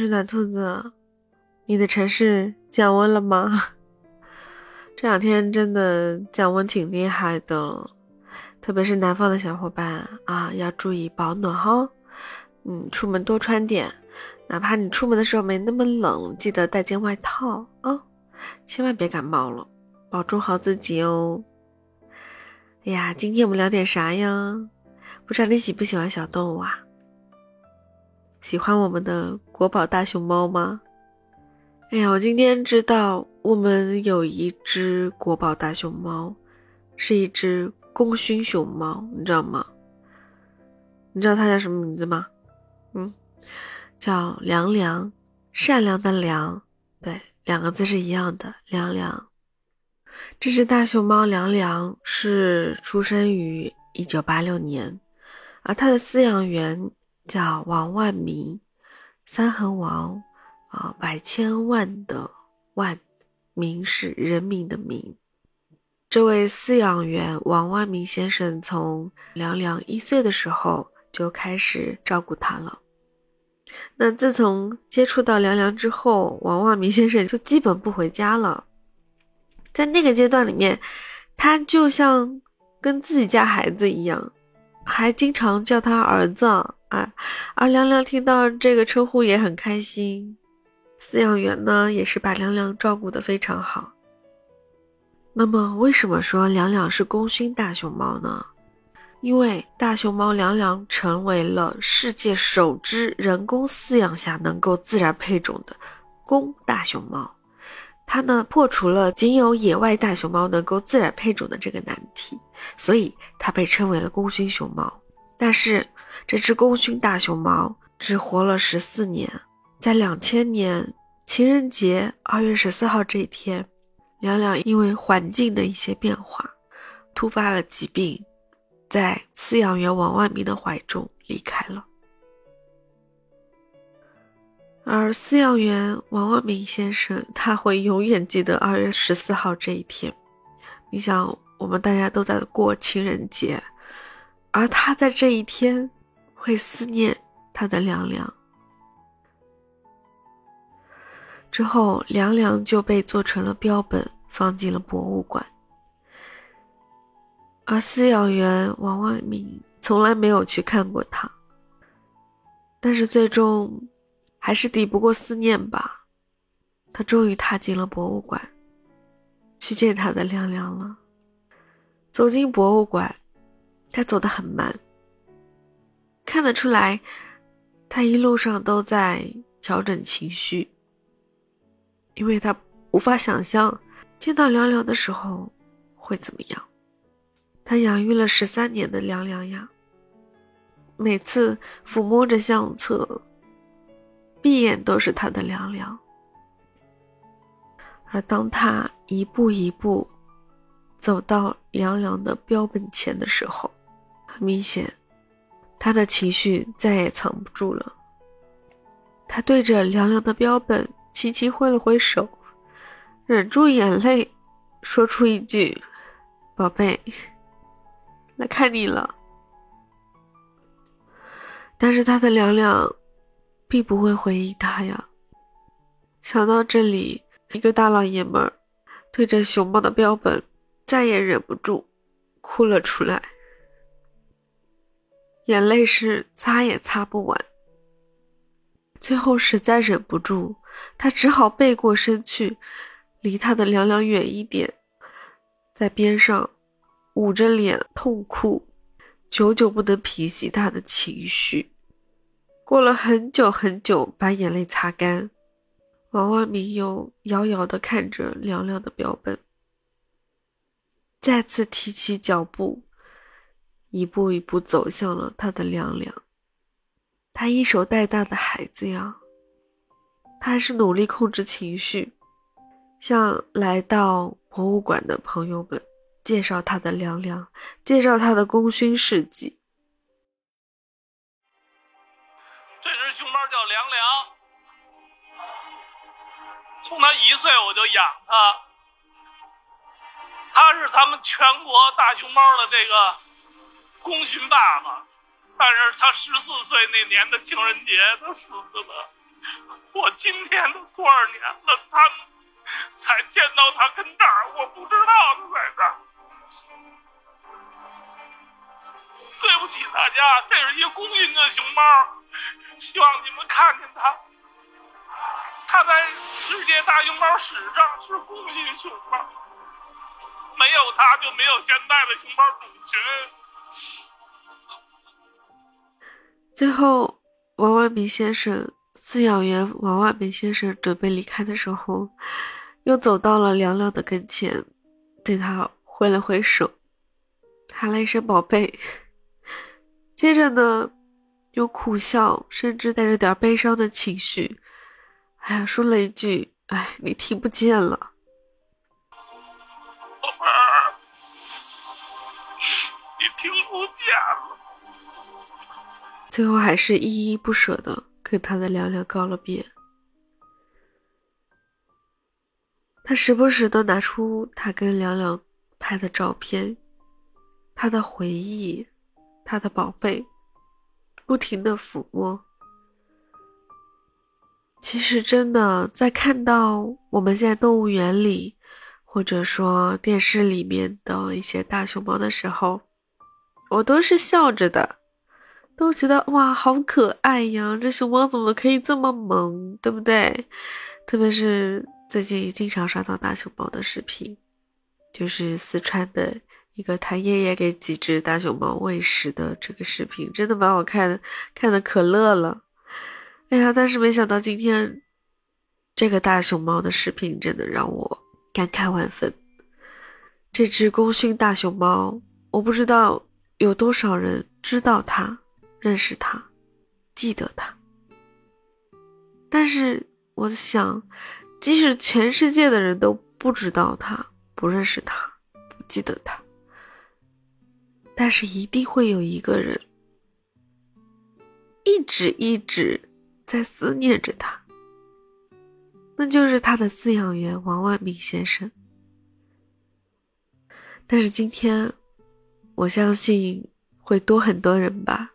是暖兔子，你的城市降温了吗？这两天真的降温挺厉害的，特别是南方的小伙伴啊，要注意保暖哈。嗯，出门多穿点，哪怕你出门的时候没那么冷，记得带件外套啊，千万别感冒了，保重好自己哦。哎呀，今天我们聊点啥呀？不知道你喜不喜欢小动物啊？喜欢我们的国宝大熊猫吗？哎呀，我今天知道我们有一只国宝大熊猫，是一只功勋熊猫，你知道吗？你知道它叫什么名字吗？嗯，叫凉凉，善良的良，对，两个字是一样的，凉凉。这只大熊猫凉凉是出生于一九八六年，而它的饲养员叫王万民，三横王啊，百千万的万，民是人民的民。这位饲养员王万民先生从凉凉一岁的时候就开始照顾它了。那自从接触到凉凉之后，王万民先生就基本不回家了。在那个阶段里面，他就像跟自己家孩子一样，还经常叫他儿子啊。而凉凉听到这个称呼也很开心。饲养员呢，也是把凉凉照顾得非常好。那么，为什么说凉凉是功勋大熊猫呢？因为大熊猫凉凉成为了世界首只人工饲养下能够自然配种的公大熊猫。它呢破除了仅有野外大熊猫能够自然配种的这个难题，所以它被称为了功勋熊猫。但是这只功勋大熊猫只活了十四年，在两千年情人节二月十四号这一天，凉凉因为环境的一些变化，突发了疾病，在饲养员王万明的怀中离开了。而饲养员王万明先生，他会永远记得二月十四号这一天。你想，我们大家都在过情人节，而他在这一天会思念他的凉凉。之后，凉凉就被做成了标本，放进了博物馆。而饲养员王万明从来没有去看过他，但是最终。还是抵不过思念吧，他终于踏进了博物馆，去见他的亮亮了。走进博物馆，他走得很慢，看得出来，他一路上都在调整情绪，因为他无法想象见到凉凉的时候会怎么样。他养育了十三年的凉凉呀，每次抚摸着相册。闭眼都是他的凉凉，而当他一步一步走到凉凉的标本前的时候，很明显，他的情绪再也藏不住了。他对着凉凉的标本轻轻挥了挥手，忍住眼泪，说出一句：“宝贝，来看你了。”但是他的凉凉。并不会回应他呀。想到这里，一个大老爷们儿对着熊猫的标本，再也忍不住哭了出来，眼泪是擦也擦不完。最后实在忍不住，他只好背过身去，离他的凉凉远一点，在边上捂着脸痛哭，久久不能平息他的情绪。过了很久很久，把眼泪擦干，王万明又遥遥地看着凉凉的标本，再次提起脚步，一步一步走向了他的凉凉。他一手带大的孩子呀，他还是努力控制情绪，向来到博物馆的朋友们介绍他的凉凉，介绍他的功勋事迹。从他一岁我就养他，他是咱们全国大熊猫的这个功勋爸爸，但是他十四岁那年的情人节他死了，我今天都多少年了，他才见到他跟这儿，我不知道他在这儿。对不起大家，这是一个公运的熊猫，希望你们看见它。他在世界大熊猫史上是公运熊猫，没有他就没有现在的熊猫种群。最后，王万明先生饲养员王万明先生准备离开的时候，又走到了凉凉的跟前，对他挥了挥手，喊了一声“宝贝”。接着呢，又苦笑，甚至带着点悲伤的情绪，哎呀，说了一句：“哎，你听不见了，宝贝儿，你听不见了。”最后还是依依不舍的跟他的凉凉告了别。他时不时的拿出他跟凉凉拍的照片，他的回忆。他的宝贝，不停的抚摸。其实，真的在看到我们现在动物园里，或者说电视里面的一些大熊猫的时候，我都是笑着的，都觉得哇，好可爱呀！这熊猫怎么可以这么萌，对不对？特别是最近经常刷到大熊猫的视频，就是四川的。一个谭爷爷给几只大熊猫喂食的这个视频，真的把我看的看的可乐了。哎呀，但是没想到今天这个大熊猫的视频真的让我感慨万分。这只功勋大熊猫，我不知道有多少人知道它、认识它、记得它。但是我想，即使全世界的人都不知道它、不认识它、不记得它。但是一定会有一个人，一直一直在思念着他，那就是他的饲养员王万明先生。但是今天，我相信会多很多人吧，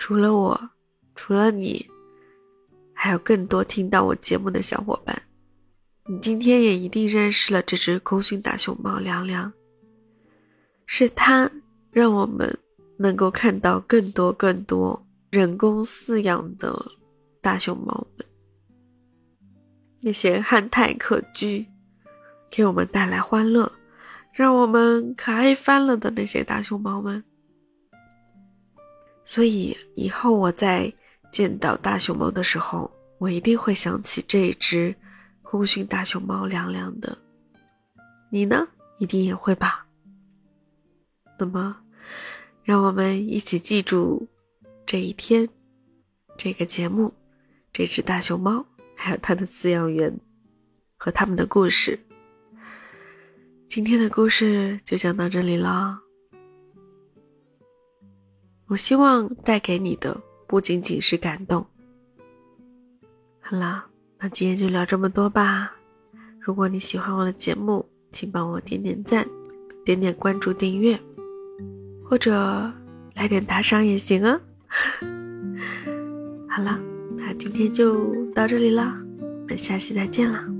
除了我，除了你，还有更多听到我节目的小伙伴。你今天也一定认识了这只功勋大熊猫凉凉，是他。让我们能够看到更多更多人工饲养的大熊猫们，那些憨态可掬，给我们带来欢乐，让我们可爱翻了的那些大熊猫们。所以以后我在见到大熊猫的时候，我一定会想起这只功勋大熊猫凉凉的。你呢？一定也会吧？那么。让我们一起记住这一天，这个节目，这只大熊猫，还有它的饲养员和他们的故事。今天的故事就讲到这里了。我希望带给你的不仅仅是感动。好啦，那今天就聊这么多吧。如果你喜欢我的节目，请帮我点点赞，点点关注，订阅。或者来点打赏也行啊。好了，今天就到这里了，我们下期再见了。